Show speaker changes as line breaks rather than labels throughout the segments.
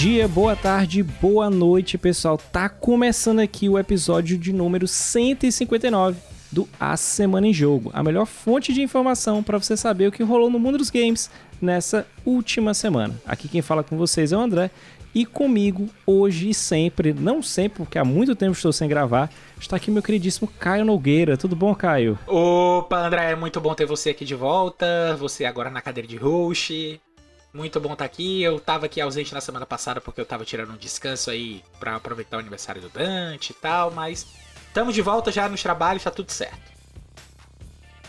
Dia, boa tarde, boa noite, pessoal. Tá começando aqui o episódio de número 159 do A Semana em Jogo, a melhor fonte de informação para você saber o que rolou no mundo dos games nessa última semana. Aqui quem fala com vocês é o André e comigo hoje e sempre, não sempre, porque há muito tempo estou sem gravar, está aqui meu queridíssimo Caio Nogueira. Tudo bom, Caio?
Opa, André, é muito bom ter você aqui de volta. Você agora na cadeira de host. Muito bom estar aqui. Eu tava aqui ausente na semana passada porque eu tava tirando um descanso aí para aproveitar o aniversário do Dante e tal, mas estamos de volta já nos trabalhos, tá tudo certo.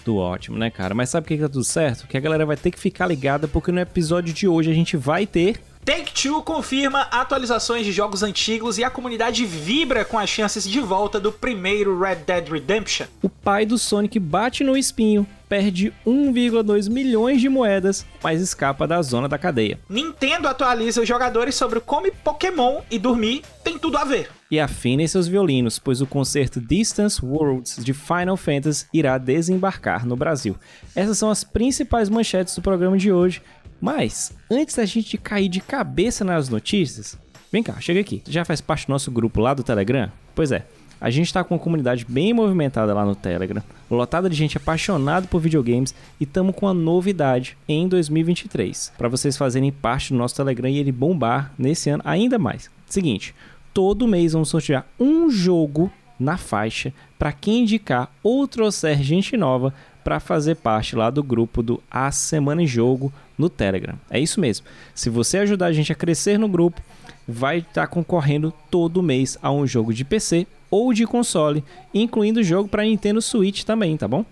Tudo ótimo, né, cara? Mas sabe o que tá tudo certo? Que a galera vai ter que ficar ligada porque no episódio de hoje a gente vai ter
Take-Two confirma atualizações de jogos antigos e a comunidade vibra com as chances de volta do primeiro Red Dead Redemption.
O pai do Sonic bate no espinho, perde 1,2 milhões de moedas, mas escapa da zona da cadeia.
Nintendo atualiza os jogadores sobre como Pokémon e dormir tem tudo a ver.
E afinem seus violinos, pois o concerto Distance Worlds de Final Fantasy irá desembarcar no Brasil. Essas são as principais manchetes do programa de hoje. Mas, antes da gente cair de cabeça nas notícias, vem cá, chega aqui. Já faz parte do nosso grupo lá do Telegram? Pois é, a gente está com uma comunidade bem movimentada lá no Telegram, lotada de gente apaixonada por videogames e estamos com uma novidade em 2023, para vocês fazerem parte do nosso Telegram e ele bombar nesse ano ainda mais. Seguinte, todo mês vamos sortear um jogo na faixa para quem indicar ou trouxer gente nova para fazer parte lá do grupo do A Semana em Jogo no Telegram. É isso mesmo. Se você ajudar a gente a crescer no grupo, vai estar tá concorrendo todo mês a um jogo de PC ou de console, incluindo jogo para Nintendo Switch também, tá bom?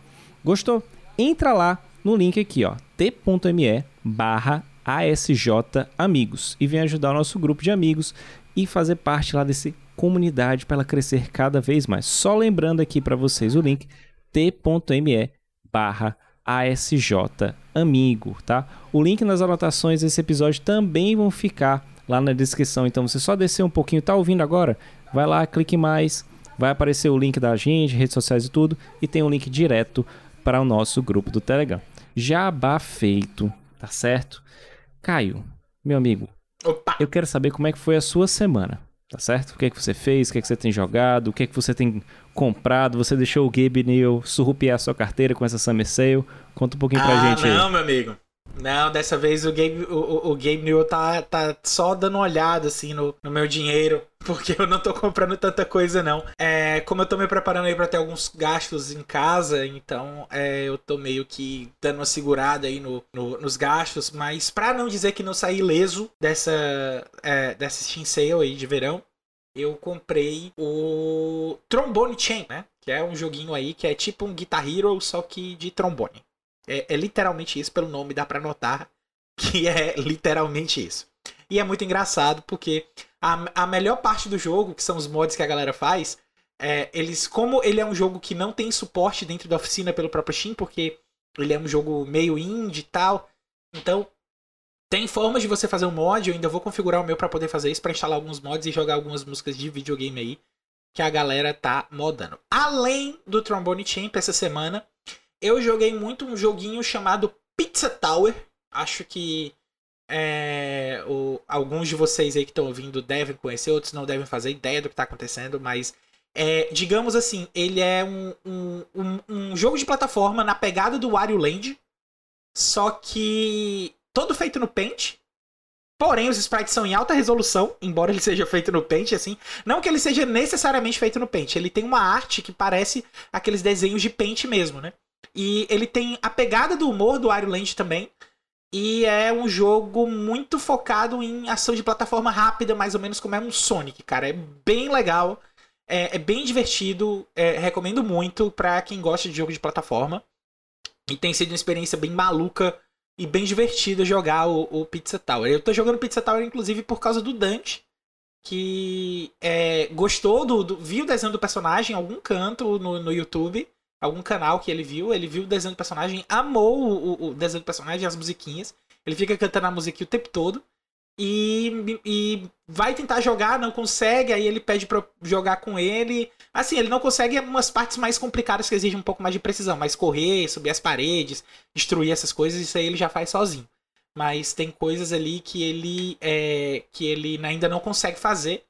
Gostou? Entra lá no link aqui, ó, t.me barra ASJ Amigos e vem ajudar o nosso grupo de amigos e fazer parte lá desse comunidade para ela crescer cada vez mais. Só lembrando aqui para vocês o link t.me barra ASJ Amigo, tá? O link nas anotações desse episódio também vão ficar lá na descrição, então você só descer um pouquinho, tá ouvindo agora? Vai lá, clique mais, vai aparecer o link da gente, redes sociais e tudo, e tem um link direto para o nosso grupo do Telegram. Jabá feito, tá certo? Caio, meu amigo, Opa. eu quero saber como é que foi a sua semana. Tá certo? O que é que você fez? O que é que você tem jogado? O que é que você tem comprado? Você deixou o Gabe Neal surrupiar sua carteira com essa Summer Sale? Conta um pouquinho pra
ah,
gente
aí. Não, meu amigo. Não, dessa vez o Gabe, o, o Gabe Newell tá, tá só dando uma olhada assim no, no meu dinheiro, porque eu não tô comprando tanta coisa não. É, como eu tô me preparando aí pra ter alguns gastos em casa, então é, eu tô meio que dando uma segurada aí no, no, nos gastos, mas pra não dizer que não saí ileso dessa, é, dessa Steam Sale aí de verão, eu comprei o Trombone Chain, né? Que é um joguinho aí que é tipo um Guitar Hero, só que de trombone. É, é literalmente isso, pelo nome dá pra notar que é literalmente isso. E é muito engraçado porque a, a melhor parte do jogo, que são os mods que a galera faz, é, eles, como ele é um jogo que não tem suporte dentro da oficina pelo próprio Steam, porque ele é um jogo meio indie e tal, então tem formas de você fazer um mod, eu ainda vou configurar o meu para poder fazer isso, para instalar alguns mods e jogar algumas músicas de videogame aí que a galera tá modando. Além do Trombone Champ essa semana, eu joguei muito um joguinho chamado Pizza Tower. Acho que é, o, alguns de vocês aí que estão ouvindo devem conhecer, outros não devem fazer ideia do que está acontecendo, mas é, digamos assim, ele é um, um, um, um, jogo de plataforma na pegada do Wario Land, só que todo feito no Paint. Porém, os sprites são em alta resolução, embora ele seja feito no Paint, assim. Não que ele seja necessariamente feito no Paint, ele tem uma arte que parece aqueles desenhos de Paint mesmo, né? E ele tem a pegada do humor do Wario Land também. E é um jogo muito focado em ação de plataforma rápida, mais ou menos como é um Sonic, cara. É bem legal, é, é bem divertido, é, recomendo muito pra quem gosta de jogo de plataforma. E tem sido uma experiência bem maluca e bem divertida jogar o, o Pizza Tower. Eu tô jogando Pizza Tower, inclusive, por causa do Dante, que é, gostou do, do. viu o desenho do personagem em algum canto no, no YouTube algum canal que ele viu, ele viu o desenho do personagem, amou o, o desenho do personagem, as musiquinhas. Ele fica cantando a musiquinha o tempo todo. E, e vai tentar jogar, não consegue, aí ele pede pra jogar com ele. Assim, ele não consegue umas partes mais complicadas que exigem um pouco mais de precisão, mas correr, subir as paredes, destruir essas coisas, isso aí ele já faz sozinho. mas tem coisas ali que ele é, que ele ainda não consegue fazer.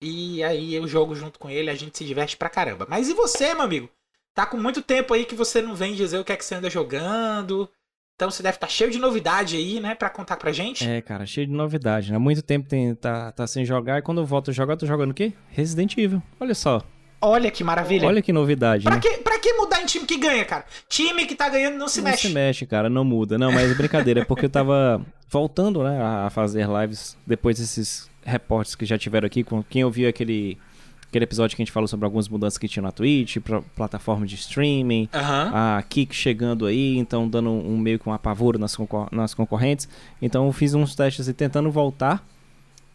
E aí eu jogo junto com ele, a gente se diverte pra caramba. Mas e você, meu amigo? Tá com muito tempo aí que você não vem dizer o que é que você anda jogando. Então você deve estar tá cheio de novidade aí, né, pra contar pra gente.
É, cara, cheio de novidade. Há muito tempo tem, tá, tá sem jogar e quando eu volto a jogar, eu tô jogando o quê? Resident Evil. Olha só.
Olha que maravilha.
Olha que novidade,
pra
né?
Que, pra que mudar em time que ganha, cara? Time que tá ganhando não se
não
mexe.
Não se mexe, cara, não muda. Não, mas brincadeira, é porque eu tava voltando, né, a fazer lives depois desses reportes que já tiveram aqui. Com quem ouviu aquele aquele episódio que a gente falou sobre algumas mudanças que tinha na Twitch, pra, plataforma de streaming,
uhum.
a Kik chegando aí, então dando um, meio que um apavoro nas, concor nas concorrentes. Então eu fiz uns testes e tentando voltar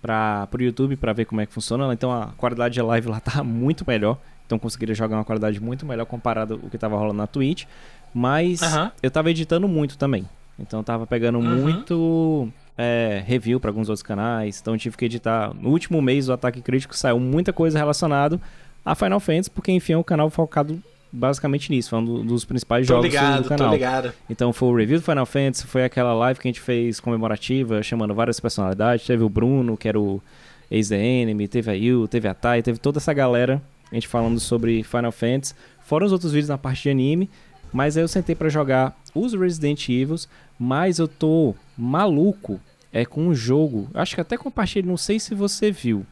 para o YouTube para ver como é que funciona. Então a qualidade de live lá tá muito melhor. Então conseguiria jogar uma qualidade muito melhor comparado ao que tava rolando na Twitch. Mas
uhum.
eu tava editando muito também. Então eu tava pegando uhum. muito é, review para alguns outros canais. Então eu tive que editar. No último mês do Ataque Crítico saiu muita coisa relacionada a Final Fantasy, porque enfim é um canal focado basicamente nisso. Foi um dos principais
tô
jogos
ligado,
do canal.
Tô ligado.
Então foi o review do Final Fantasy, foi aquela live que a gente fez comemorativa, chamando várias personalidades. Teve o Bruno, que era o ex the Enemy, teve a Yu, teve a Tai, teve toda essa galera. A gente falando sobre Final Fantasy. Fora os outros vídeos na parte de anime. Mas aí eu sentei para jogar os Resident Evil, mas eu tô maluco é com um jogo. Acho que até compartilhei, não sei se você viu.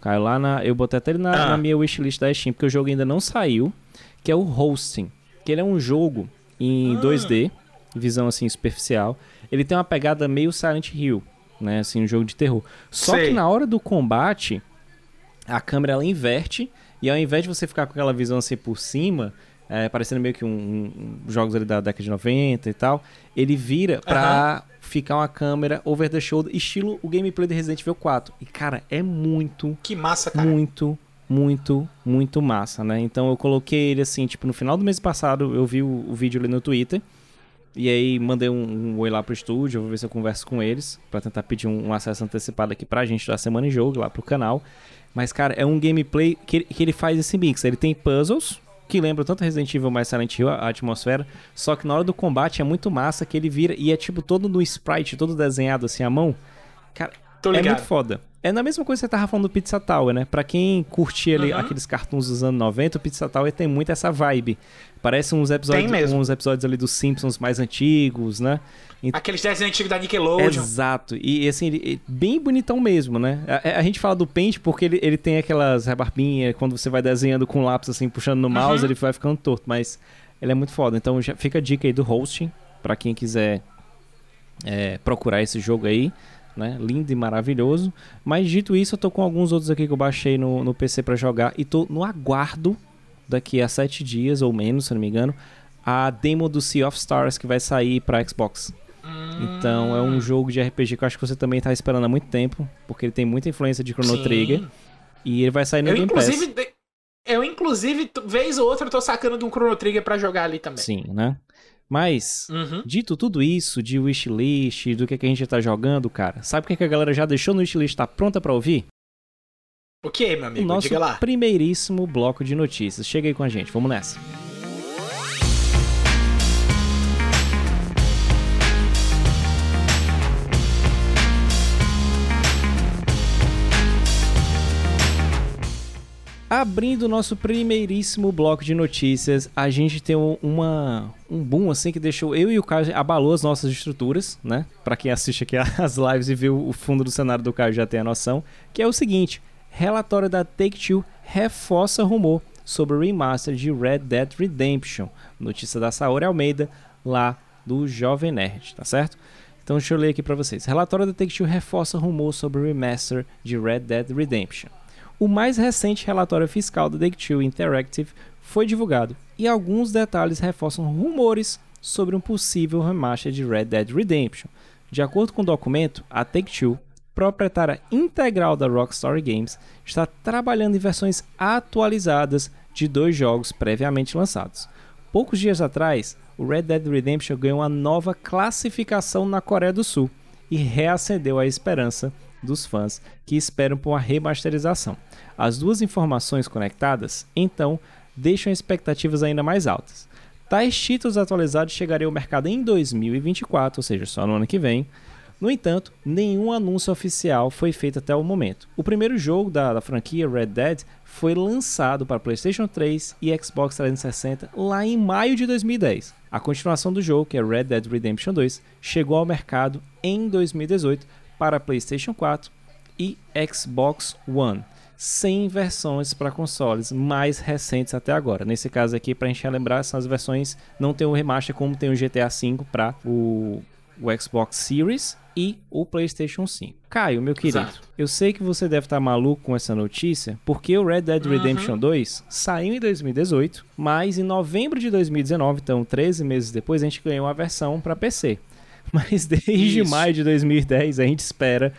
Caiu lá na. Eu botei até ele na,
Ah.
na minha wishlist da Steam, porque o jogo ainda não saiu. Que é o Hosting. Que ele é um jogo em
Ah.
2D, visão assim superficial. Ele tem uma pegada meio Silent Hill, né? Assim, um jogo de terror. Só
Sei.
que na hora do combate, a câmera ela inverte. E ao invés de você ficar com aquela visão assim por cima, é, parecendo meio que um, um- jogos ali da década de 90 e tal, ele vira pra ficar uma câmera over the shoulder, estilo o gameplay de Resident Evil 4. E cara, é muito,
Que massa, cara.
muito, muito, muito massa, né? Então eu coloquei ele assim, tipo, no final do mês passado eu vi o, o vídeo ali no Twitter. E aí mandei um, um oi lá pro estúdio, vou ver se eu converso com eles, pra tentar pedir um, um acesso antecipado aqui pra gente da semana em jogo lá pro canal. Mas, cara, é um gameplay que, que ele faz esse mix. Ele tem puzzles, que lembram tanto Resident Evil mais Silent Hill, a atmosfera. Só que na hora do combate é muito massa que ele vira e é tipo todo no sprite, todo desenhado assim à mão. Cara, é muito foda. É na mesma coisa que você tava falando do Pizza Tower, né? Pra quem curtia ali
Uhum.
aqueles cartoons dos anos 90, o Pizza Tower tem muito essa vibe. Parece uns episódios, uns episódios ali dos Simpsons mais antigos, né?
Aqueles desenhos antigos da Nickelodeon.
Exato. E assim, ele, bem bonitão mesmo, né? A, a gente fala do Paint porque ele, ele tem aquelas rebarbinhas, quando você vai desenhando com lápis assim, puxando no mouse,
Uhum.
ele vai ficando torto, mas ele é muito foda. Então já fica a dica aí do hosting, pra quem quiser é, procurar esse jogo aí, né? Lindo e maravilhoso. Mas dito isso, eu tô com alguns outros aqui que eu baixei no, no PC pra jogar e tô no aguardo daqui a sete dias ou menos, se não me engano, a demo do Sea of Stars que vai sair pra Xbox. Então é um jogo de RPG que eu acho que você também tá esperando há muito tempo, porque ele tem muita influência de Chrono
Sim.
Trigger e ele vai sair no
Eu,
Game Pass.
de- eu, inclusive, vez ou outra, eu tô sacando de um Chrono Trigger pra jogar ali também.
Sim, né? Mas
Uhum.
Dito tudo isso de wishlist, do que, que a gente tá jogando, cara, sabe o que, que a galera já deixou no wishlist tá pronta pra ouvir?
O que, meu
O
amigo?
nosso
Diga lá.
primeiríssimo bloco de notícias. Chega aí com a gente, vamos nessa. Abrindo nosso primeiríssimo bloco de notícias, a gente tem um- uma, um boom assim que deixou eu e o Caio abalou as nossas estruturas, né? Pra quem assiste aqui as lives e viu o fundo do cenário do Caio já tem a noção, que é o seguinte: relatório da Take-Two reforça rumor sobre o remaster de Red Dead Redemption. Notícia da Saori Almeida lá do Jovem Nerd, tá certo? Então deixa eu ler aqui pra vocês. Relatório da Take-Two reforça rumor sobre o remaster de Red Dead Redemption. O mais recente relatório fiscal da Take-Two Interactive foi divulgado e alguns detalhes reforçam rumores sobre um possível remaster de Red Dead Redemption. De acordo com o documento, a Take-Two, proprietária integral da Rockstar Games, está trabalhando em versões atualizadas de dois jogos previamente lançados. Poucos dias atrás, o Red Dead Redemption ganhou uma nova classificação na Coreia do Sul e reacendeu a esperança dos fãs que esperam por uma remasterização. As duas informações conectadas, então, deixam expectativas ainda mais altas. Tais títulos atualizados chegariam ao mercado em 2024, ou seja, só no ano que vem, No entanto, nenhum anúncio oficial foi feito até o momento. O primeiro jogo da, da franquia, Red Dead, foi lançado para PlayStation 3 e Xbox 360 lá em maio de 2010. A continuação do jogo, que é Red Dead Redemption 2, chegou ao mercado em 2018 para PlayStation 4 e Xbox One, sem versões para consoles mais recentes até agora. Nesse caso aqui, para a gente lembrar, são as versões não tem o remaster como tem o GTA V para o, o Xbox Series e o PlayStation 5. Caio, meu querido, Exato. eu sei que você deve estar maluco com essa notícia, porque o Red Dead Redemption uhum. 2 saiu em 2018, mas em novembro de 2019, então 13 meses depois, a gente ganhou a versão para PC. Mas desde Isso. maio de 2010 a gente espera,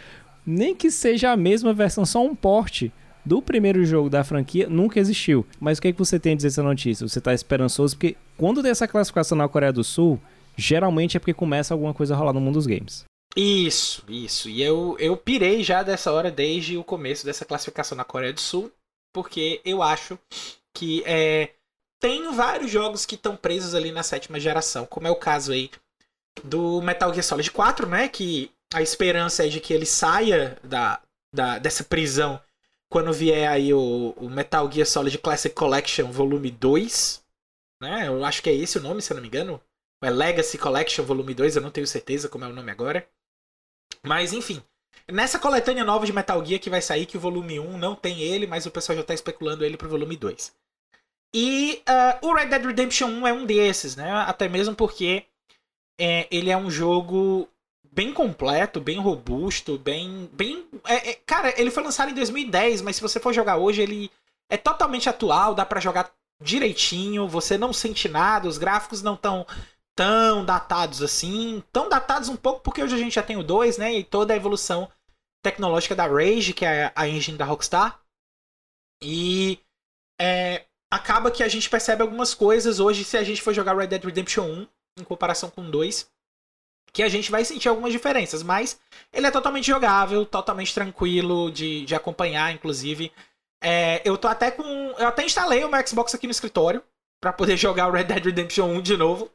nem que seja a mesma versão, só um porte do primeiro jogo da franquia nunca existiu. Mas o que, é que você tem a dizer essa notícia? Você está esperançoso? Porque quando tem essa classificação na Coreia do Sul, geralmente é porque começa alguma coisa a rolar no mundo dos games.
Isso, isso. E eu, eu pirei já dessa hora desde o começo dessa classificação na Coreia do Sul, porque eu acho que é, tem vários jogos que estão presos ali na sétima geração, como é o caso aí do Metal Gear Solid 4, né? Que a esperança é de que ele saia da, da dessa prisão quando vier aí o, o Metal Gear Solid Classic Collection Volume 2. Né? Eu acho que é esse o nome, se eu não me engano. É Legacy Collection Volume 2, eu não tenho certeza como é o nome agora. Mas enfim, nessa coletânea nova de Metal Gear que vai sair, que o volume 1 não tem ele, mas o pessoal já tá especulando ele pro volume 2. E uh, o Red Dead Redemption 1 é um desses, né? Até mesmo porque é, ele é um jogo bem completo, bem robusto, bem. bem é, é, cara, ele foi lançado em 2010, mas se você for jogar hoje, ele é totalmente atual, dá para jogar direitinho, você não sente nada, os gráficos não estão tão datados assim. Tão datados um pouco porque hoje a gente já tem o 2, né? E toda a evolução tecnológica da Rage, que é a engine da Rockstar. E é, acaba que a gente percebe algumas coisas hoje se a gente for jogar Red Dead Redemption 1 em comparação com 2. Que a gente vai sentir algumas diferenças, mas ele é totalmente jogável, totalmente tranquilo de, de acompanhar, inclusive. É, eu tô até com. Eu até instalei o meu Xbox aqui no escritório para poder jogar o Red Dead Redemption 1 de novo.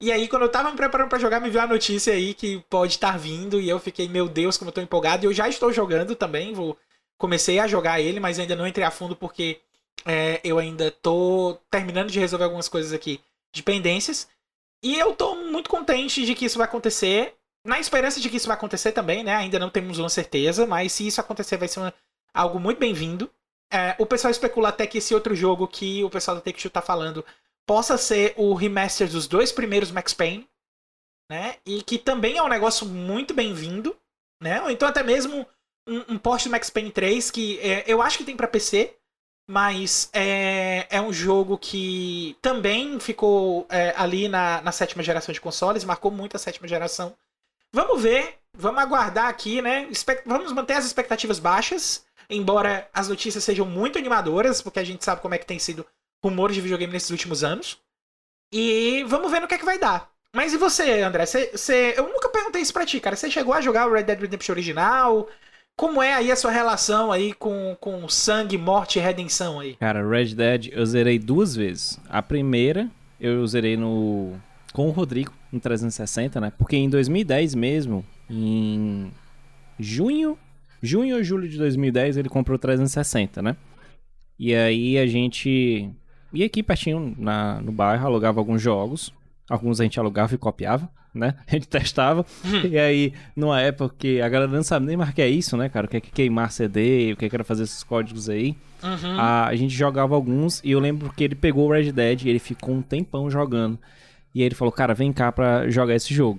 E aí, quando eu tava me preparando para jogar, me viu a notícia aí que pode estar vindo. E eu fiquei, meu Deus, como eu tô empolgado. E eu já estou jogando também. Vou... Comecei a jogar ele, mas ainda não entrei a fundo porque é, eu ainda tô terminando de resolver algumas coisas aqui de pendências. E eu tô muito contente de que isso vai acontecer. Na esperança de que isso vai acontecer também, né? Ainda não temos uma certeza, mas se isso acontecer, vai ser uma... algo muito bem-vindo. É, o pessoal especula até que esse outro jogo que o pessoal da Take-Two tá falando possa ser o remaster dos dois primeiros Max Payne, né? E que também é um negócio muito bem-vindo, né? Ou então até mesmo um, um post do Max Payne 3 que é, eu acho que tem para PC, mas é, é um jogo que também ficou é, ali na, na sétima geração de consoles, marcou muito a sétima geração. Vamos ver, vamos aguardar aqui, né? Vamos manter as expectativas baixas, embora as notícias sejam muito animadoras, porque a gente sabe como é que tem sido rumores de videogame nesses últimos anos. E vamos ver no que é que vai dar. Mas e você, André? Você... Eu nunca perguntei isso pra ti, cara. Você chegou a jogar o Red Dead Redemption original? Como é aí a sua relação aí com, com sangue, morte e redenção aí?
Cara, Red Dead eu zerei duas vezes. A primeira eu zerei no com o Rodrigo no 360, né? Porque em 2010 mesmo, em junho, junho ou julho de 2010 ele comprou o 360, né? E aí a gente e aqui pertinho na, no bairro alugava alguns jogos. Alguns a gente alugava e copiava, né? A gente testava. e aí, numa época que a galera não sabe nem mais o que é isso, né, cara? O que é queimar CD, o que é era fazer esses códigos aí. Uhum. A, a, gente jogava alguns e eu lembro que ele pegou o Red Dead e ele ficou um tempão jogando. E aí ele falou, cara, vem cá pra jogar esse jogo.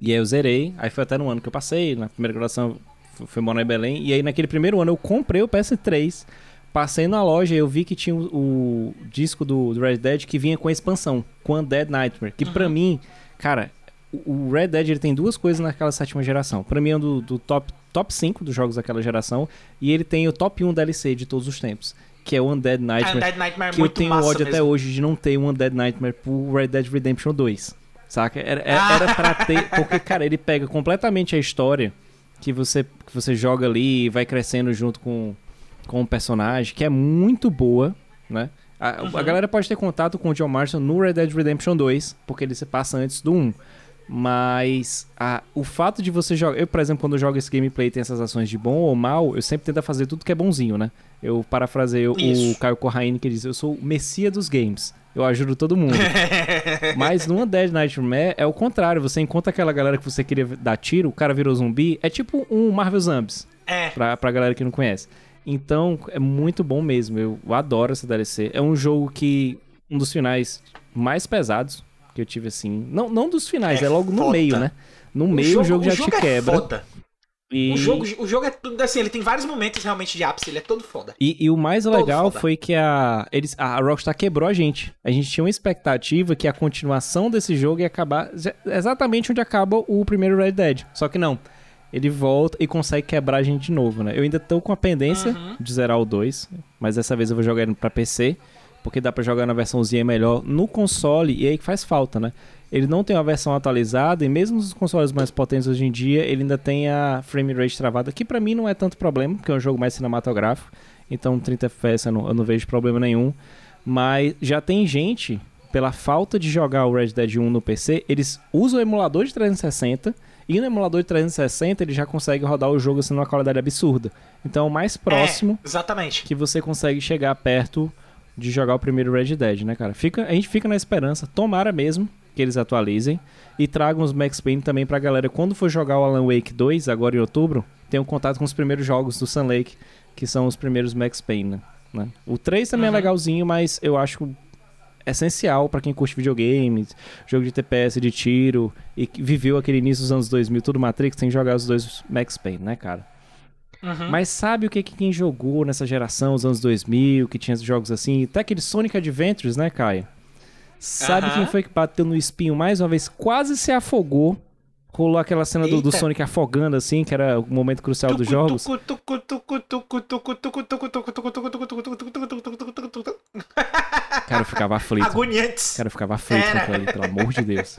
E aí eu zerei. Aí foi até no ano que eu passei, na primeira graduação fui morar em Belém. E aí naquele primeiro ano eu comprei o PS3 Passei na loja e eu vi que tinha o, o disco do, do, Red Dead que vinha com a expansão, com Dead Nightmare. Que uhum. pra mim, cara, o Red Dead ele tem duas coisas naquela sétima geração. Pra mim é um do, do top, top 5 dos jogos daquela geração. E ele tem o top 1 DLC de todos os tempos. Que é o Undead Nightmare. Undead Nightmare é que eu tenho ódio mesmo. até hoje de não ter o Undead Nightmare pro Red Dead Redemption 2. Saca? Era, era, era pra ter. Porque, cara, ele pega completamente a história que você, que você joga ali e vai crescendo junto com com o personagem, que é muito boa, né? A, uhum. a, galera pode ter contato com o John Marston no Red Dead Redemption 2, porque ele se passa antes do 1. Mas a, o fato de você jogar. Eu, por exemplo, quando eu jogo esse gameplay e tem essas ações de bom ou mal, eu sempre tento fazer tudo que é bonzinho, né? Eu parafrasei o, o Caio Corraine que diz: Eu sou o messia dos games. Eu ajudo todo mundo. Mas no Undead Nightmare é o contrário. Você encontra aquela galera que você queria dar tiro, o cara virou zumbi. É tipo um Marvel Zombies.
É.
Pra, pra galera que não conhece. Então, é muito bom mesmo. Eu adoro essa DLC. É um jogo que. Um dos finais mais pesados que eu tive assim. Não, não dos finais, é, é logo foda. no meio, né? No o meio jogo, o jogo já o jogo te é quebra.
Foda. E... O, jogo, o jogo é tudo assim, ele tem vários momentos realmente de ápice, ele é todo foda.
E, e o mais todo legal foda. foi que a, eles, a Rockstar quebrou a gente. A gente tinha uma expectativa que a continuação desse jogo ia acabar exatamente onde acaba o primeiro Red Dead. Só que não. Ele volta e consegue quebrar a gente de novo, né? Eu ainda tô com a pendência uhum. de zerar o 2, mas dessa vez eu vou jogar ele pra PC porque dá para jogar na versãozinha melhor no console e aí que faz falta, né? Ele não tem uma versão atualizada e mesmo nos consoles mais potentes hoje em dia, ele ainda tem a frame rate travada, que para mim não é tanto problema, porque é um jogo mais cinematográfico, então 30 FPS eu não, eu não vejo problema nenhum. Mas já tem gente, pela falta de jogar o Red Dead 1 no PC, eles usam o emulador de 360 e no emulador de 360 ele já consegue rodar o jogo assim numa qualidade absurda. Então, o mais próximo
é, exatamente.
que você consegue chegar perto de jogar o primeiro Red Dead, né, cara? Fica, a gente fica na esperança, tomara mesmo que eles atualizem e tragam os Max Payne também pra galera. Quando for jogar o Alan Wake 2, agora em outubro, tenham contato com os primeiros jogos do Sun Lake, que são os primeiros Max Payne, né? O 3 também é uhum. é legalzinho, mas eu acho essencial para quem curte videogames, jogo de TPS, de tiro e viveu aquele início dos anos 2000, tudo Matrix, tem que jogar os dois Max Payne, né, cara? Uhum. Mas sabe o que, que quem jogou nessa geração, os anos 2000, que tinha jogos assim, até aquele Sonic Adventures, né, Caio? Sabe uhum. quem foi que bateu no espinho mais uma vez, quase se afogou? Rolou aquela cena do, do, Sonic afogando, assim, que era o momento crucial dos jogos. Cara, eu ficava aflito.
Agoniantes.
Cara, eu ficava aflito com ali, pelo amor de Deus.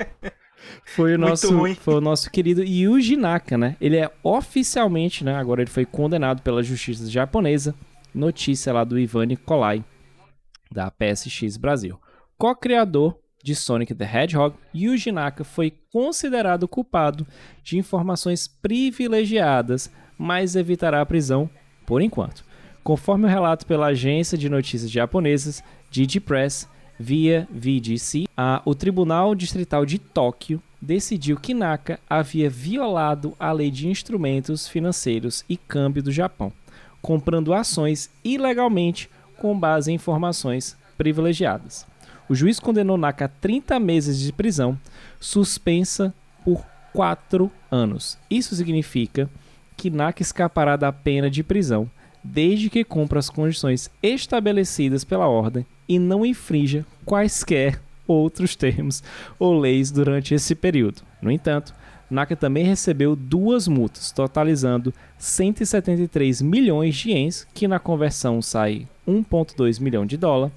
Foi o nosso, foi o nosso querido Yuji Naka, né? Ele é oficialmente, né? Agora ele foi condenado pela justiça japonesa. Notícia lá do Ivan Nikolai, da PSX Brasil. Co-criador de Sonic the Hedgehog, Yuji Naka foi considerado culpado de informações privilegiadas, mas evitará a prisão por enquanto. Conforme o relato pela agência de notícias japonesas Digipress, via VGC, a, o Tribunal Distrital de Tóquio decidiu que Naka havia violado a lei de instrumentos financeiros e câmbio do Japão, comprando ações ilegalmente com base em informações privilegiadas. O juiz condenou Naka a 30 meses de prisão, suspensa por 4 anos. Isso significa que Naka escapará da pena de prisão desde que cumpra as condições estabelecidas pela ordem e não infrinja quaisquer outros termos ou leis durante esse período. No entanto, Naka também recebeu duas multas, totalizando 173 milhões de ienes, que na conversão sai 1,2 milhão de dólar,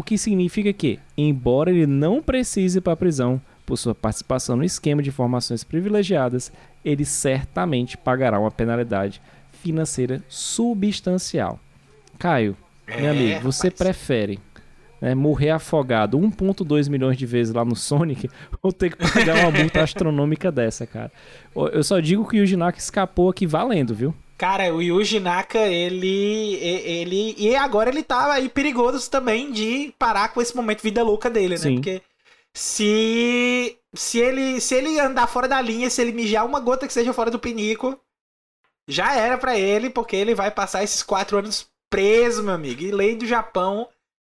o que significa que, embora ele não precise para a prisão por sua participação no esquema de informações privilegiadas, ele certamente pagará uma penalidade financeira substancial. Caio, meu é, amigo, você rapaz. prefere né, morrer afogado 1.2 milhões de vezes lá no Sonic, ou ter que pagar uma multa astronômica dessa, cara. Eu só digo que o Yuji Naka escapou aqui valendo, viu?
Cara, o Yuji Naka, ele, ele. E agora ele tá aí perigoso também de parar com esse momento vida louca dele, né? Sim. Porque se. Se ele, se ele andar fora da linha, se ele mijar uma gota que seja fora do pinico, já era para ele, porque ele vai passar esses quatro anos preso, meu amigo. E lei do Japão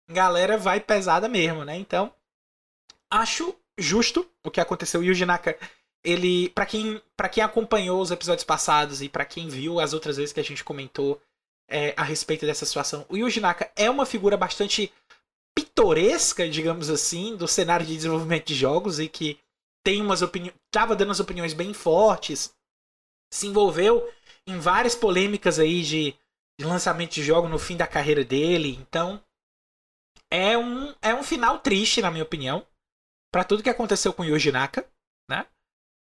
galera vai pesada mesmo, né? Então, acho justo o que aconteceu. O Yuji Naka, ele, para quem, pra quem acompanhou os episódios passados e para quem viu as outras vezes que a gente comentou é, a respeito dessa situação, o Yuji Naka é uma figura bastante pitoresca, digamos assim, do cenário de desenvolvimento de jogos e que tem umas opiniões, tava dando as opiniões bem fortes, se envolveu em várias polêmicas aí de, de lançamento de jogo no fim da carreira dele, então é um, é um final triste, na minha opinião, para tudo que aconteceu com Yuji Naka, né?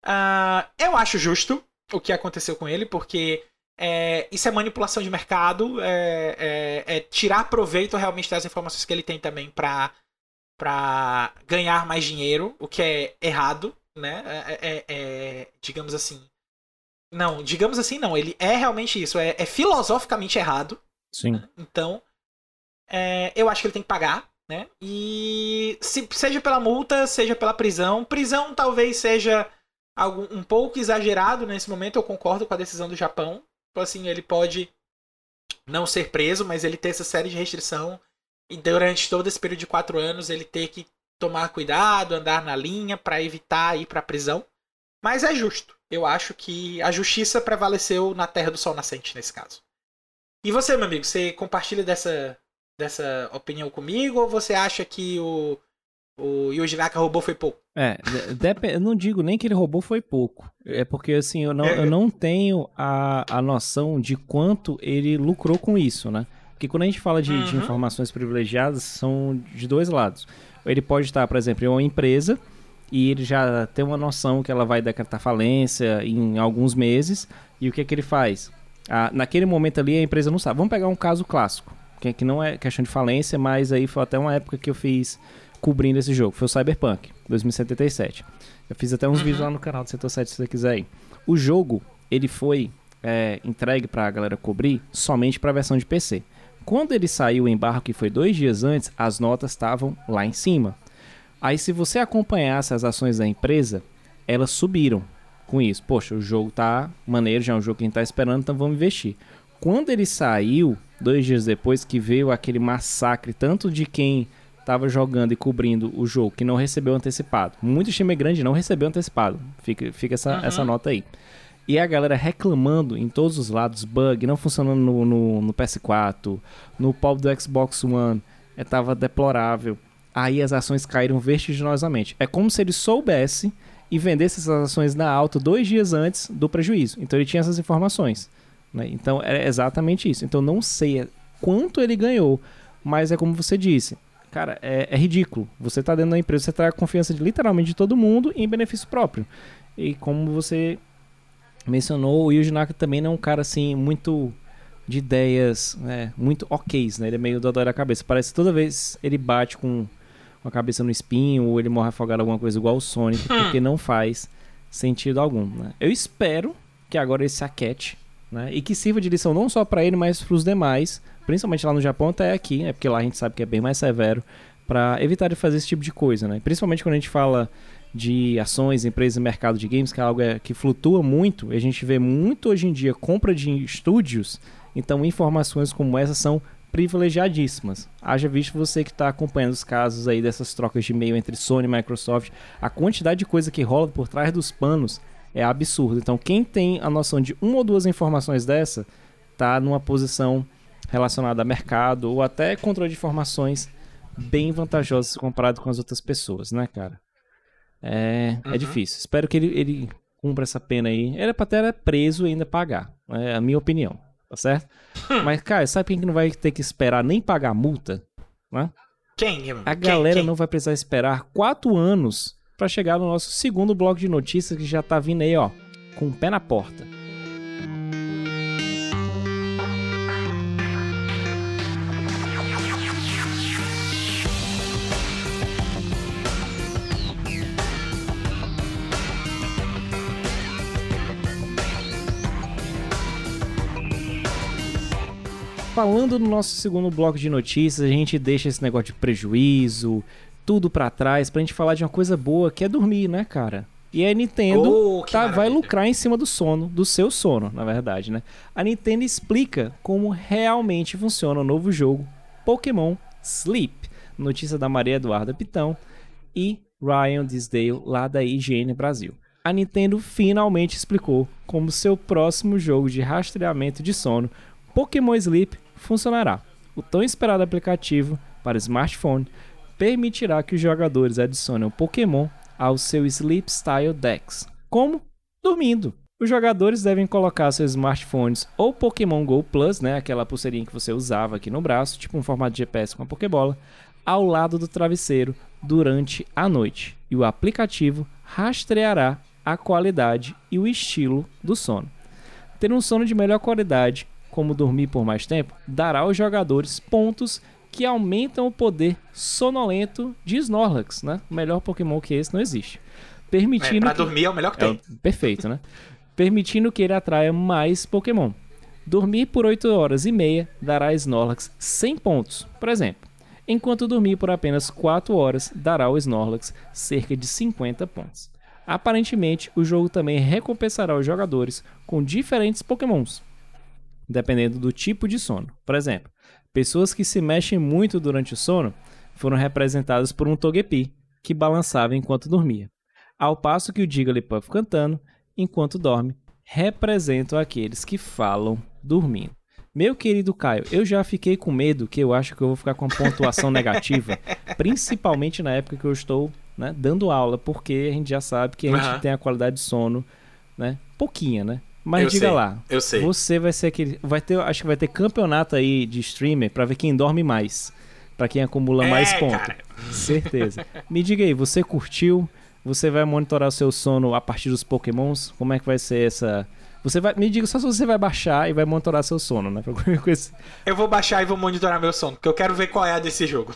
Uh, eu acho justo o que aconteceu com ele, porque é, isso é manipulação de mercado, é, é, é, tirar proveito realmente das informações que ele tem também para para ganhar mais dinheiro, o que é errado, né? É, é, é, digamos assim. Não, digamos assim, não. Ele é realmente isso. É, é filosoficamente errado.
Sim.
Né? Então, é, eu acho que ele tem que pagar, né? E se, seja pela multa, seja pela prisão. Prisão talvez seja um pouco exagerado nesse momento. Eu concordo com a decisão do Japão. Tipo assim, ele pode não ser preso, mas ele ter essa série de restrição e durante todo esse período de quatro anos ele ter que tomar cuidado, andar na linha para evitar ir para prisão. Mas é justo. Eu acho que a justiça prevaleceu na Terra do Sol Nascente nesse caso. E você, meu amigo, você compartilha dessa, dessa opinião comigo ou você acha que o, o Yuji Naka roubou foi pouco?
É, eu não digo nem que ele roubou foi pouco. É porque assim, eu não, eu não tenho a, a noção de quanto ele lucrou com isso, né? Porque quando a gente fala de, uhum. de informações privilegiadas, são de dois lados. Ele pode estar, por exemplo, em uma empresa e ele já tem uma noção que ela vai decretar falência em alguns meses. E o que é que ele faz? Ah, naquele momento ali a empresa não sabe. Vamos pegar um caso clássico, que, que não é questão de falência, mas aí foi até uma época que eu fiz cobrindo esse jogo. Foi o Cyberpunk 2077. Eu fiz até uns uhum. vídeos lá no canal do Setor 7 se você quiser ir. O jogo, ele foi é, entregue pra galera cobrir somente pra versão de PC. Quando ele saiu em barro, que foi dois dias antes, as notas estavam lá em cima. Aí, se você acompanhasse as ações da empresa, elas subiram com isso. Poxa, o jogo tá maneiro, já é um jogo que a gente tá esperando, então vamos investir. Quando ele saiu, dois dias depois, que veio aquele massacre, tanto de quem estava jogando e cobrindo o jogo que não recebeu antecipado. Muito time grande não recebeu antecipado. Fica, fica essa, uhum. essa nota aí. E a galera reclamando em todos os lados, bug, não funcionando no, no, no PS4, no pop do Xbox One, estava é, deplorável. Aí as ações caíram vertiginosamente. É como se ele soubesse e vendesse essas ações na alta dois dias antes do prejuízo. Então ele tinha essas informações. Né? Então é exatamente isso. Então não sei quanto ele ganhou, mas é como você disse. Cara, é, é ridículo. Você está dentro da empresa, você traz a confiança de literalmente de todo mundo em benefício próprio. E como você mencionou, o Yuji Naka também não é um cara assim muito de ideias, né, muito ok, né? Ele é meio dodói da cabeça. Parece que toda vez ele bate com, com a cabeça no espinho ou ele morre afogado alguma coisa igual o Sonic, hum. porque não faz sentido algum, né? Eu espero que agora ele se aquete, né? E que sirva de lição não só para ele, mas para os demais, principalmente lá no Japão até aqui, né? Porque lá a gente sabe que é bem mais severo para evitar de fazer esse tipo de coisa, né? Principalmente quando a gente fala de ações, empresas e mercado de games, que é algo é, que flutua muito, e a gente vê muito hoje em dia compra de estúdios, então informações como essa são privilegiadíssimas. Haja visto você que está acompanhando os casos aí dessas trocas de e-mail entre Sony e Microsoft, a quantidade de coisa que rola por trás dos panos é absurda. Então quem tem a noção de uma ou duas informações dessa, tá numa posição relacionada a mercado ou até controle de informações bem vantajosa comparado com as outras pessoas, né, cara? É, é uhum. é difícil. Espero que ele, ele cumpra essa pena aí. Era pra ter preso e ainda pagar. É a minha opinião. Tá certo? Hum. Mas, cara, sabe quem que não vai ter que esperar nem pagar a multa? Né?
Quem?
A galera quem? não vai precisar esperar quatro anos para chegar no nosso segundo bloco de notícias que já tá vindo aí, ó, com o pé na porta. Falando no nosso segundo bloco de notícias, a gente deixa esse negócio de prejuízo, tudo para trás, pra gente falar de uma coisa boa, que é dormir, né, cara? E a Nintendo oh, tá, vai lucrar em cima do sono, do seu sono, na verdade, né? A Nintendo explica como realmente funciona o novo jogo Pokémon Sleep. Notícia da Maria Eduarda Pitão e Ryan Disdale, lá da IGN Brasil. A Nintendo finalmente explicou como seu próximo jogo de rastreamento de sono, Pokémon Sleep, funcionará. O tão esperado aplicativo para smartphone permitirá que os jogadores adicionem o Pokémon ao seu Sleep Style Dex. Como? Dormindo. Os jogadores devem colocar seus smartphones ou Pokémon Go Plus, né, aquela pulseirinha que você usava aqui no braço, tipo um formato de GPS com a Pokébola, ao lado do travesseiro durante a noite. E o aplicativo rastreará a qualidade e o estilo do sono. Ter um sono de melhor qualidade como dormir por mais tempo, dará aos jogadores pontos que aumentam o poder sonolento de Snorlax, né? O melhor Pokémon que esse não existe. permitindo. É,
pra que... dormir é o melhor que tem. É,
perfeito, né? permitindo que ele atraia mais Pokémon. Dormir por 8 horas e meia dará a Snorlax 100 pontos, por exemplo, enquanto dormir por apenas 4 horas dará ao Snorlax cerca de 50 pontos. Aparentemente, o jogo também recompensará os jogadores com diferentes Pokémons, dependendo do tipo de sono. Por exemplo, pessoas que se mexem muito durante o sono foram representadas por um Togepi, que balançava enquanto dormia, ao passo que o Jigglypuff cantando, enquanto dorme, representam aqueles que falam dormindo. Meu querido Caio, eu já fiquei com medo que eu acho que eu vou ficar com uma pontuação negativa, principalmente na época que eu estou né, dando aula, porque a gente já sabe que a gente uhum. tem a qualidade de sono, né, pouquinha, né? Mas
eu
diga
sei,
lá,
eu sei.
você vai ser aquele, vai ter, acho que vai ter campeonato aí de streamer para ver quem dorme mais, para quem acumula é, mais pontos. Certeza. Me diga aí, você curtiu? Você vai monitorar o seu sono a partir dos pokémons? Como é que vai ser essa... Você vai, me diga só se você vai baixar e vai monitorar seu sono, né?
Eu vou baixar e vou monitorar meu sono, porque eu quero ver qual é a desse jogo.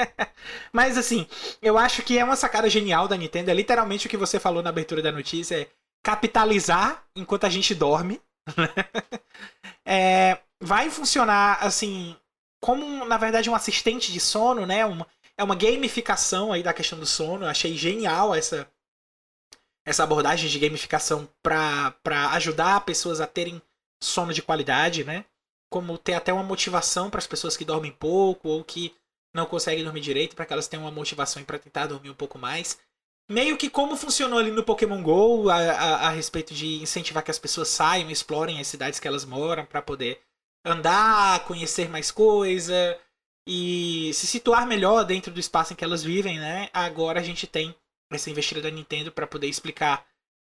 Mas assim, eu acho que é uma sacada genial da Nintendo. É literalmente o que você falou na abertura da notícia: é capitalizar enquanto a gente dorme. é, vai funcionar assim, como na verdade um assistente de sono, né? Uma, é uma gamificação aí da questão do sono. Eu achei genial essa essa abordagem de gamificação para ajudar pessoas a terem sono de qualidade, né? Como ter até uma motivação para as pessoas que dormem pouco ou que não conseguem dormir direito, para que elas tenham uma motivação para tentar dormir um pouco mais. Meio que como funcionou ali no Pokémon GO, a, a, a respeito de incentivar que as pessoas saiam, explorem as cidades que elas moram para poder andar, conhecer mais coisa, e se situar melhor dentro do espaço em que elas vivem, né? Agora a gente tem essa investida da Nintendo para poder explicar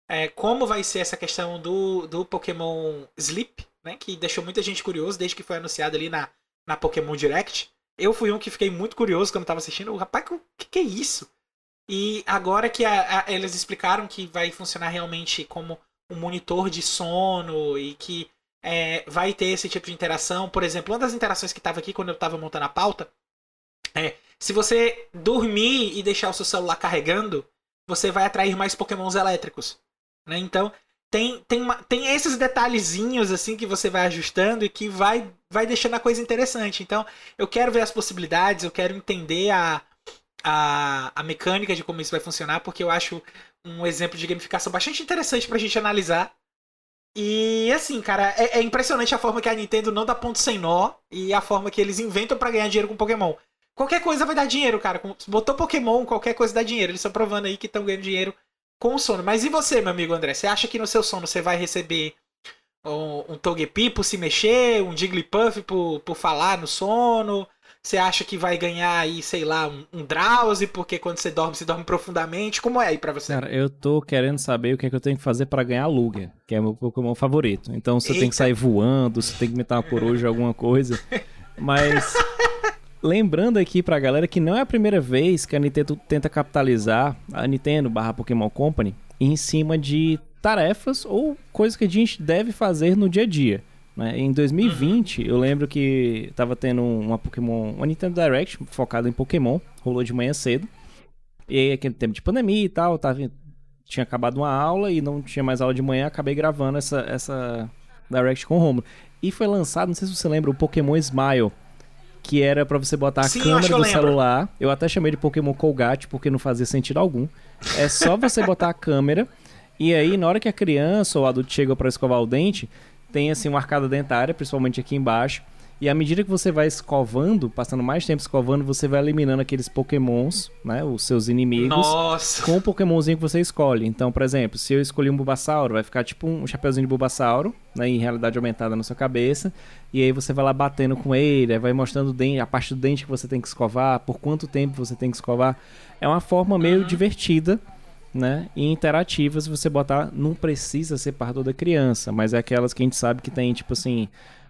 é, como vai ser essa questão do, do Pokémon Sleep, né? Que deixou muita gente curioso desde que foi anunciado ali na, na Pokémon Direct. Eu fui um que fiquei muito curioso quando estava assistindo. Rapaz, o que, que é isso? E agora que a, a, eles explicaram que vai funcionar realmente como um monitor de sono e que é, vai ter esse tipo de interação. Por exemplo, uma das interações que estava aqui quando eu estava montando a pauta é: se você dormir e deixar o seu celular carregando, você vai atrair mais pokémons elétricos. Né? Então, tem, tem, tem esses detalhezinhos assim que você vai ajustando e que vai, vai deixando a coisa interessante. Então, eu quero ver as possibilidades, eu quero entender a, a, a mecânica de como isso vai funcionar, porque eu acho um exemplo de gamificação bastante interessante pra gente analisar e assim, cara, é, é, impressionante a forma que a Nintendo não dá ponto sem nó e a forma que eles inventam para ganhar dinheiro com Pokémon. Qualquer coisa vai dar dinheiro, cara. Botou Pokémon, qualquer coisa dá dinheiro. Eles estão provando aí que estão ganhando dinheiro com o sono. Mas e você, meu amigo André? Você acha que no seu sono você vai receber um, um Togepi por se mexer, um Jigglypuff por, por falar no sono? Você acha que vai ganhar aí, sei lá, um, um porque quando você dorme, você dorme profundamente? Como é aí pra você?
Cara, eu tô querendo saber o que é que eu tenho que fazer para ganhar Lugia, que é o meu Pokémon favorito. Então você Eita. tem que sair voando, você tem que meter uma coruja, alguma coisa. Mas. Lembrando aqui pra galera que não é a primeira vez que a Nintendo tenta capitalizar a Nintendo barra Pokémon Company em cima de tarefas ou coisas que a gente deve fazer no dia a dia. Né? Em 2020, eu lembro que tava tendo uma Pokémon, uma Nintendo Direct focada em Pokémon, rolou de manhã cedo. E aí, aquele tempo de pandemia e tal, tava, tinha acabado uma aula e não tinha mais aula de manhã, acabei gravando essa, essa Direct com o Romulo. E foi lançado, não sei se você lembra, o Pokémon Smile, que era para você botar a Sim, câmera do celular. Eu até chamei de Pokémon Colgate porque não fazia sentido algum. É só você botar a câmera e aí na hora que a criança ou o adulto chega para escovar o dente, tem assim uma arcada dentária, principalmente aqui embaixo. E à medida que você vai escovando, passando mais tempo escovando, você vai eliminando aqueles pokémons, né? Os seus inimigos.
Nossa!
Com o pokémonzinho que você escolhe. Então, por exemplo, se eu escolhi um Bulbasauro, vai ficar tipo um chapeuzinho de Bulbasauro, né? Em realidade aumentada na sua cabeça. E aí você vai lá batendo com ele, vai mostrando o dente, a parte do dente que você tem que escovar, por quanto tempo você tem que escovar. É uma forma meio uhum. divertida né? E interativas você botar, não precisa ser para toda criança, mas é aquelas que a gente sabe que tem, tipo assim,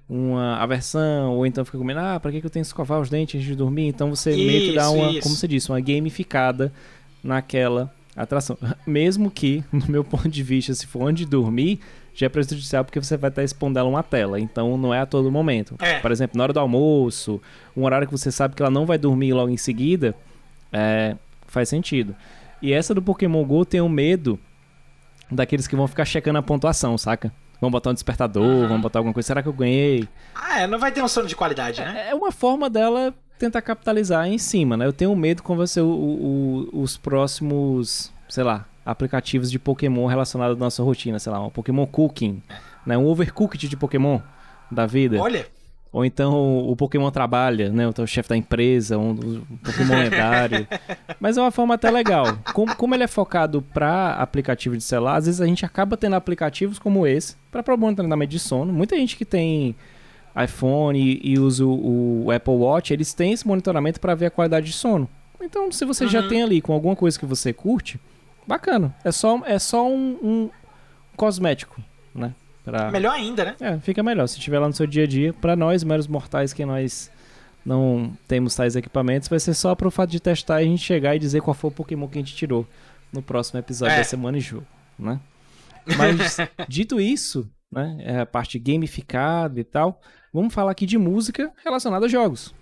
uma aversão, ou então fica comendo, ah, pra que, eu tenho que escovar os dentes antes de dormir? Então você isso, meio que dá uma, isso. como você disse, uma gamificada naquela atração. Mesmo que, no meu ponto de vista, se for onde dormir, já é prejudicial porque você vai estar expondo ela uma tela. Então não é a todo momento. É. Por exemplo, na hora do almoço, um horário que você sabe que ela não vai dormir logo em seguida, é, faz sentido. E essa do Pokémon GO tem o medo daqueles que vão ficar checando a pontuação, saca? Vão botar um despertador, uhum. vão botar alguma coisa. Será que eu ganhei?
Ah, é, não vai ter um sono de qualidade, né?
É, é uma forma dela tentar capitalizar em cima, né? Eu tenho medo com você o, o, os próximos, sei lá, aplicativos de Pokémon relacionados à nossa rotina, sei lá, um Pokémon Cooking, né? Um Overcooked de Pokémon da vida.
Olha!
Ou então o Pokémon trabalha, né? Então, o chefe da empresa, um, um Pokémon lendário. Mas é uma forma até legal. Como, como ele é focado para aplicativo de celular, às vezes a gente acaba tendo aplicativos como esse para problema de treinamento de sono. Muita gente que tem iPhone e, e usa o, o, Apple Watch, eles têm esse monitoramento para ver a qualidade de sono. Então, se você uhum. já tem ali com alguma coisa que você curte, bacana. É só, é só um, um cosmético, né?
Pra... Melhor ainda, né?
É, fica melhor. Se estiver lá no seu dia a dia, para nós, meros mortais, que nós não temos tais equipamentos, vai ser só pro fato de testar e a gente chegar e dizer qual foi o Pokémon que a gente tirou no próximo episódio é. da Semana em Jogo, né? Mas, dito isso, né, é a parte gamificada e tal, vamos falar aqui de música relacionada a jogos.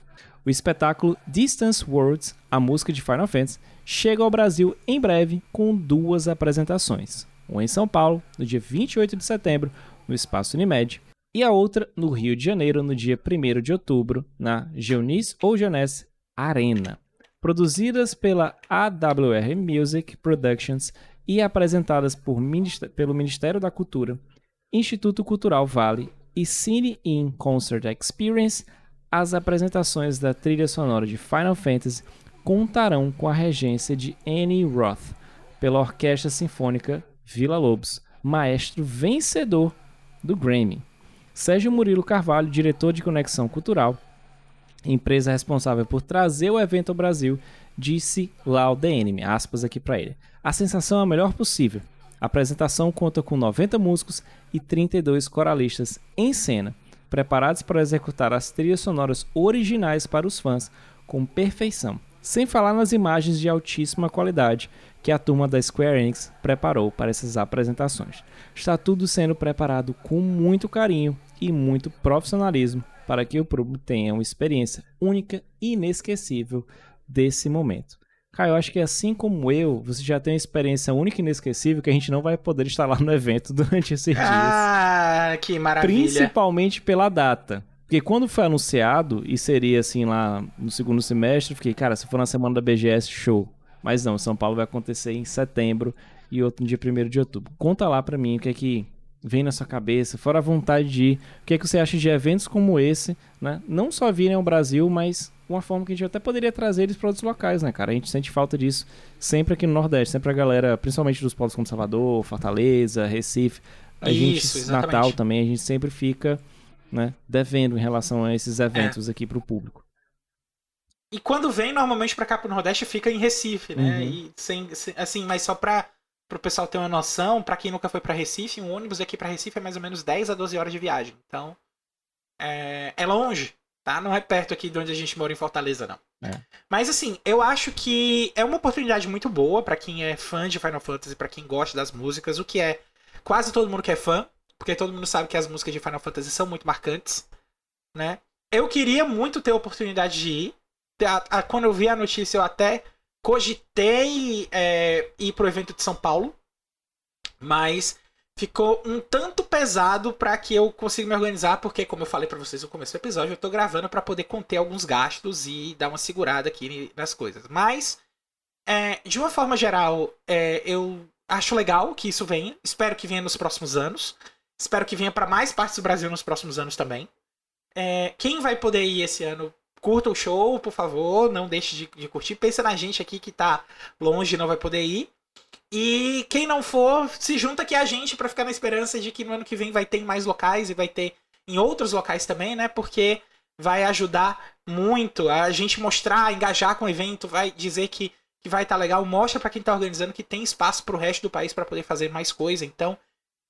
O espetáculo Distance Worlds, a música de Final Fantasy, chega ao Brasil em breve com duas apresentações. Uma em São Paulo, no dia 28 de setembro, no Espaço Unimed, e a outra no Rio de Janeiro, no dia 1 de outubro, na Geonis ou Geonese Arena. Produzidas pela AWR Music Productions e apresentadas Ministério, pelo Ministério da Cultura, Instituto Cultural Vale e Cine In Concert Experience, as apresentações da trilha sonora de Final Fantasy contarão com a regência de Annie Roth pela Orquestra Sinfônica Vila Lobos, maestro vencedor do Grammy. Sérgio Murilo Carvalho, diretor de Conexão Cultural, empresa responsável por trazer o evento ao Brasil, disse lá ao DNM, aspas aqui para ele. A sensação é a melhor possível. A apresentação conta com 90 músicos e 32 coralistas em cena, preparados para executar as trilhas sonoras originais para os fãs com perfeição, sem falar nas imagens de altíssima qualidade que a turma da Square Enix preparou para essas apresentações. Está tudo sendo preparado com muito carinho e muito profissionalismo para que o público tenha uma experiência única e inesquecível desse momento. Caio, eu acho que assim como eu, você já tem uma experiência única e inesquecível que a gente não vai poder estar lá no evento durante esses dias.
Ah, que maravilha!
Principalmente pela data. Porque quando foi anunciado, e seria assim lá no segundo semestre, fiquei, cara, se for na semana da BGS, show. Mas não, São Paulo vai acontecer em setembro e outro no dia 1 de outubro. Conta lá pra mim o que é que vem na sua cabeça, fora a vontade de ir, o que é que você acha de eventos como esse, né? Não só virem ao Brasil, mas uma forma que a gente até poderia trazer eles para outros locais, né, cara? A gente sente falta disso sempre aqui no Nordeste, sempre a galera, principalmente dos polos como Salvador, Fortaleza, Recife, a Isso, gente, exatamente. Natal também, a gente sempre fica, né, devendo em relação a esses eventos é. aqui para o público.
E quando vem normalmente para cá pro Nordeste fica em Recife, né? Uhum. E sem, sem, assim, mas só para o pessoal ter uma noção, para quem nunca foi para Recife, um ônibus aqui para Recife é mais ou menos 10 a 12 horas de viagem. Então, é, é longe, tá? Não é perto aqui de onde a gente mora em Fortaleza, não. É. Mas assim, eu acho que é uma oportunidade muito boa para quem é fã de Final Fantasy, para quem gosta das músicas, o que é quase todo mundo que é fã, porque todo mundo sabe que as músicas de Final Fantasy são muito marcantes, né? Eu queria muito ter a oportunidade de ir, a, a, quando eu vi a notícia, eu até cogitei é, ir pro evento de São Paulo, mas ficou um tanto pesado para que eu consiga me organizar, porque, como eu falei para vocês no começo do episódio, eu tô gravando para poder conter alguns gastos e dar uma segurada aqui nas coisas. Mas, é, de uma forma geral, é, eu acho legal que isso venha. Espero que venha nos próximos anos. Espero que venha para mais partes do Brasil nos próximos anos também. É, quem vai poder ir esse ano curta o show, por favor, não deixe de, de curtir. Pensa na gente aqui que tá longe e não vai poder ir. E quem não for, se junta aqui a gente para ficar na esperança de que no ano que vem vai ter em mais locais e vai ter em outros locais também, né? Porque vai ajudar muito a gente mostrar, engajar com o evento, vai dizer que, que vai estar tá legal, mostra para quem tá organizando que tem espaço para o resto do país para poder fazer mais coisa. Então,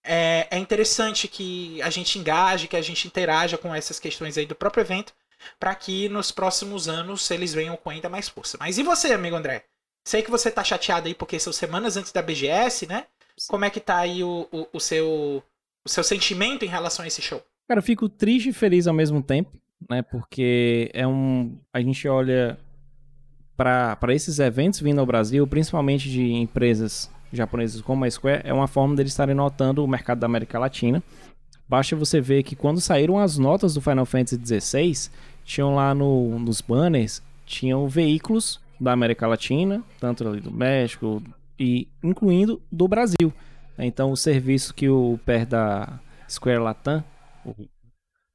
é, é interessante que a gente engaje, que a gente interaja com essas questões aí do próprio evento para que nos próximos anos eles venham com ainda mais força. Mas e você, amigo André? Sei que você tá chateado aí porque são semanas antes da BGS, né? Como é que tá aí o, o, o, seu, o seu sentimento em relação a esse show?
Cara, eu fico triste e feliz ao mesmo tempo, né? Porque é um. A gente olha para esses eventos vindo ao Brasil, principalmente de empresas japonesas como a Square, é uma forma deles estarem notando o mercado da América Latina. Basta você ver que quando saíram as notas do Final Fantasy XVI, tinham lá no, nos banners, tinham veículos da América Latina, tanto ali do México e incluindo do Brasil. Então o serviço que o pé da Square Latam, o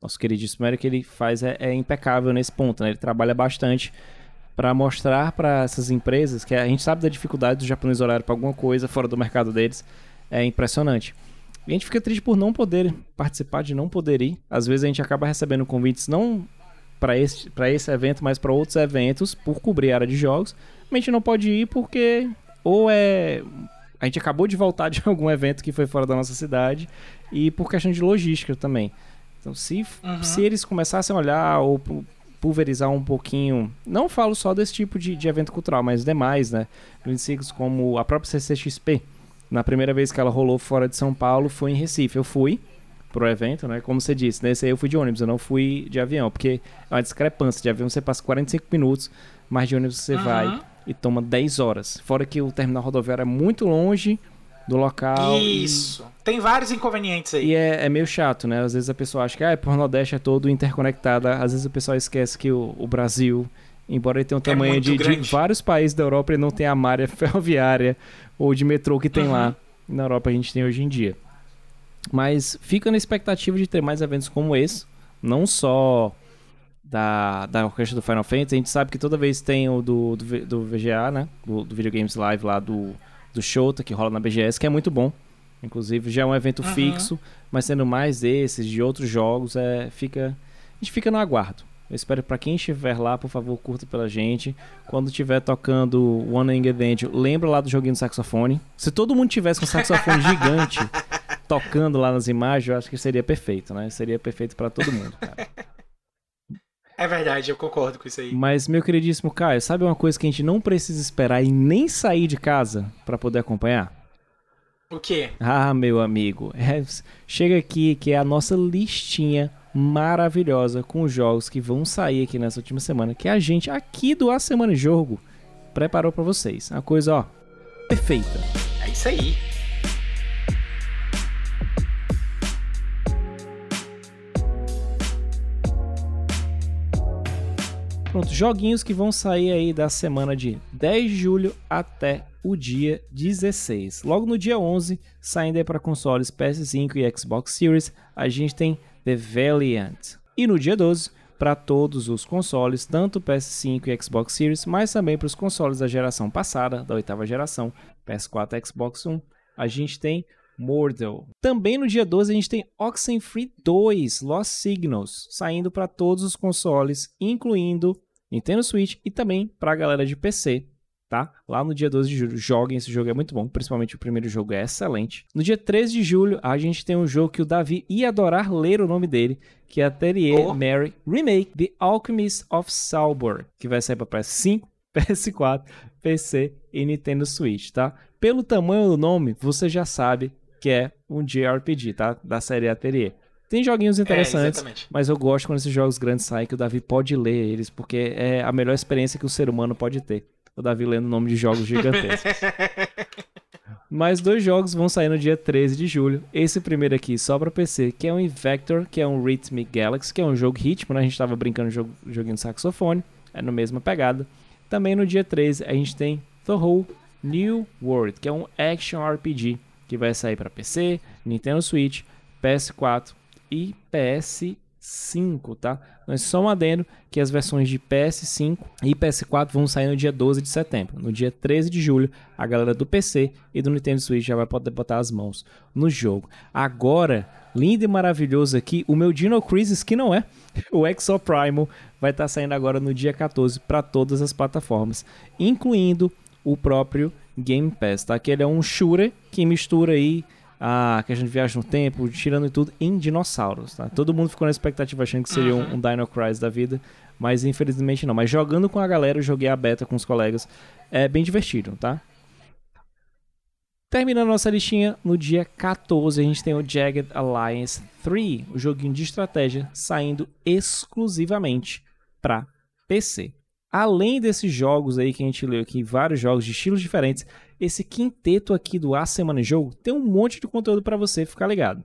nosso queridíssimo Eric, ele faz é, é impecável nesse ponto, né? Ele trabalha bastante para mostrar para essas empresas que a gente sabe da dificuldade do japonês horário para alguma coisa fora do mercado deles. É impressionante. E a gente fica triste por não poder participar, de não poder ir. Às vezes a gente acaba recebendo convites não para esse, esse evento, mas para outros eventos por cobrir a área de jogos. A gente não pode ir porque ou é a gente acabou de voltar de algum evento que foi fora da nossa cidade e por questão de logística também. Então, se, uhum. se eles começassem a olhar ou pulverizar um pouquinho. Não falo só desse tipo de, de evento cultural, mas demais, né? Green como a própria CCXP. Na primeira vez que ela rolou fora de São Paulo foi em Recife. Eu fui pro evento, né? Como você disse, nesse aí eu fui de ônibus, eu não fui de avião, porque é uma discrepância. De avião você passa 45 minutos, mas de ônibus você uhum. vai e toma 10 horas. Fora que o terminal rodoviário é muito longe do local.
Isso. E... Tem vários inconvenientes aí.
E é, é, meio chato, né? Às vezes a pessoa acha que ah, o Nordeste é todo interconectado. Às vezes o pessoal esquece que o, o Brasil, embora ele tenha um é tamanho é de, de, vários países da Europa, ele não tem a malha ferroviária ou de metrô que tem uhum. lá. Na Europa a gente tem hoje em dia. Mas fica na expectativa de ter mais eventos como esse. Não só da, da orquestra do Final Fantasy. A gente sabe que toda vez tem o do, do, do VGA, né? Do, do Videogames Live lá do do Shota, que rola na BGS, que é muito bom. Inclusive, já é um evento uhum. fixo, mas sendo mais desses, de outros jogos, é, fica, a gente fica no aguardo. Eu espero para quem estiver lá, por favor, curta pela gente. Quando estiver tocando One Angel Angel, lembra lá do joguinho do saxofone. Se todo mundo tivesse um saxofone gigante tocando lá nas imagens, eu acho que seria perfeito, né? Seria perfeito para todo mundo, cara.
É verdade, eu concordo com isso aí.
Mas, meu queridíssimo Caio, sabe uma coisa que a gente não precisa esperar e nem sair de casa para poder acompanhar?
O quê?
Ah, meu amigo, é, chega aqui que é a nossa listinha maravilhosa com os jogos que vão sair aqui nessa última semana, que a gente aqui do A Semana Jogo preparou para vocês. Uma coisa, ó, perfeita.
É isso aí.
Pronto, joguinhos que vão sair aí da semana de 10 de julho até o dia 16. Logo no dia 11, saindo aí para consoles PS5 e Xbox Series, a gente tem The Valiant. E no dia 12, para todos os consoles, tanto PS5 e Xbox Series, mas também para os consoles da geração passada, da oitava geração, PS4 e Xbox One, a gente tem Mordel. Também no dia 12 a gente tem Oxenfree 2 Lost Signals, saindo para todos os consoles, incluindo Nintendo Switch e também para a galera de PC, tá? Lá no dia 12 de julho, joguem, esse jogo é muito bom, principalmente o primeiro jogo é excelente. No dia 13 de julho, a gente tem um jogo que o Davi ia adorar ler o nome dele, que é Atelier oh. Mary Remake The Alchemist of Salbor, que vai sair para PS5, PS4, PC e Nintendo Switch, tá? Pelo tamanho do nome, você já sabe que é um JRPG, tá? Da série Atelier. Tem joguinhos interessantes, é, mas eu gosto quando esses jogos grandes saem que o Davi pode ler eles, porque é a melhor experiência que o ser humano pode ter. O Davi lendo o nome de jogos gigantescos. Mais dois jogos vão sair no dia 13 de julho. Esse primeiro aqui só para PC, que é um Invector, que é um Rhythmic Galaxy, que é um jogo ritmo, né? A gente tava brincando jogo, joguinho de saxofone, é na mesma pegada. Também no dia 13 a gente tem The Whole New World, que é um action RPG, que vai sair para PC, Nintendo Switch, PS4 e PS5, tá? Mas só um adendo que as versões de PS5 e PS4 vão sair no dia 12 de setembro. No dia 13 de julho, a galera do PC e do Nintendo Switch já vai poder botar as mãos no jogo. Agora, lindo e maravilhoso aqui, o meu Dino Crisis, que não é, o Exo Primal, vai estar tá saindo agora no dia 14 para todas as plataformas, incluindo o próprio Game Pass, tá? Que ele é um shooter que mistura aí a questão de viagem no tempo, tirando tudo em dinossauros, tá? Todo mundo ficou na expectativa achando que seria um, um Dino Crisis da vida, mas infelizmente não. Mas jogando com a galera, eu joguei a beta com os colegas, é bem divertido, tá? Terminando nossa listinha, no dia 14 a gente tem o Jagged Alliance 3, o joguinho de estratégia saindo exclusivamente para PC. Além desses jogos aí que a gente leu aqui, vários jogos de estilos diferentes, esse quinteto aqui do A Semana em Jogo tem um monte de conteúdo para você ficar ligado.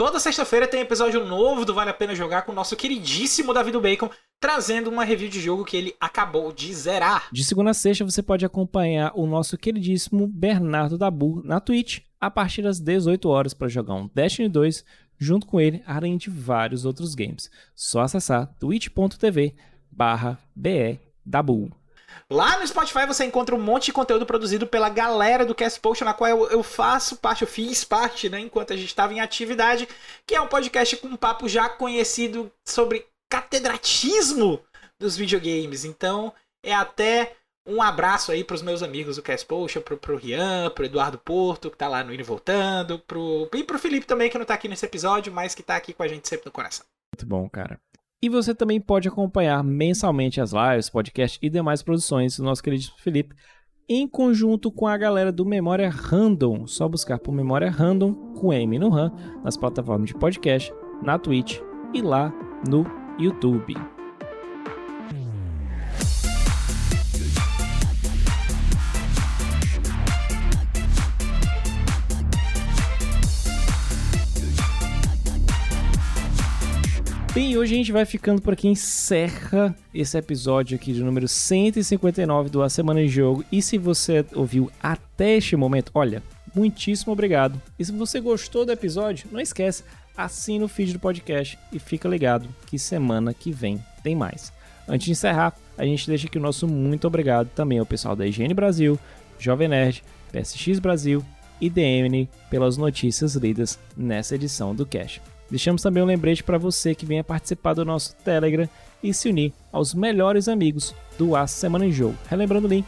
Toda sexta-feira tem episódio novo do Vale a Pena Jogar com o nosso queridíssimo Davi do Bacon, trazendo uma review de jogo que ele acabou de zerar.
De segunda a sexta você pode acompanhar o nosso queridíssimo Bernardo Dabu na Twitch a partir das 18 horas para jogar um Destiny 2 junto com ele, além de vários outros games. Só acessar twitch.tv barra Dabu.
Lá no Spotify você encontra um monte de conteúdo produzido pela galera do Cast Potion, na qual eu, eu, faço parte, eu fiz parte, né, enquanto a gente estava em atividade, que é um podcast com um papo já conhecido sobre catedratismo dos videogames. Então, é até um abraço aí pros meus amigos do Cast Potion, pro, pro Rian, pro Eduardo Porto, que tá lá no Indo Voltando, pro, e pro Felipe também, que não tá aqui nesse episódio, mas que tá aqui com a gente sempre no coração.
Muito bom, cara. E você também pode acompanhar mensalmente as lives, podcast e demais produções do nosso querido Felipe, em conjunto com a galera do Memória Random. Só buscar por Memória Random com M no RAM nas plataformas de podcast, na Twitch e lá no YouTube. Bem, hoje a gente vai ficando por aqui, encerra esse episódio aqui de número 159 do A Semana em Jogo. E se você ouviu até este momento, olha, muitíssimo obrigado. E se você gostou do episódio, não esquece, assina o feed do podcast e fica ligado que semana que vem tem mais. Antes de encerrar, a gente deixa aqui o nosso muito obrigado também ao pessoal da Higiene Brasil, Jovem Nerd, PSX Brasil e DMN pelas notícias lidas nessa edição do Cash. Deixamos também um lembrete para você que venha participar do nosso Telegram e se unir aos melhores amigos do A Semana em Jogo. Relembrando o link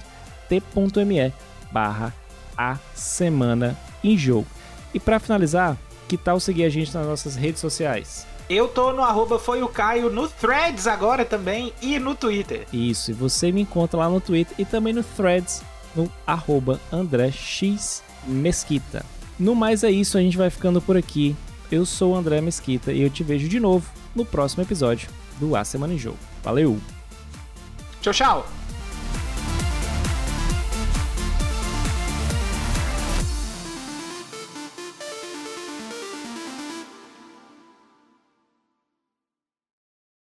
t.me barra A Semana em Jogo. E para finalizar, que tal seguir a gente nas nossas redes sociais?
Eu tô no arroba foi o Caio no Threads agora também e no Twitter.
Isso, e você me encontra lá no Twitter e também no Threads no arroba André X Mesquita. No mais é isso, a gente vai ficando por aqui. Eu sou o André Mesquita e eu te vejo de novo no próximo episódio do A Semana em Jogo. Valeu!
Tchau, tchau!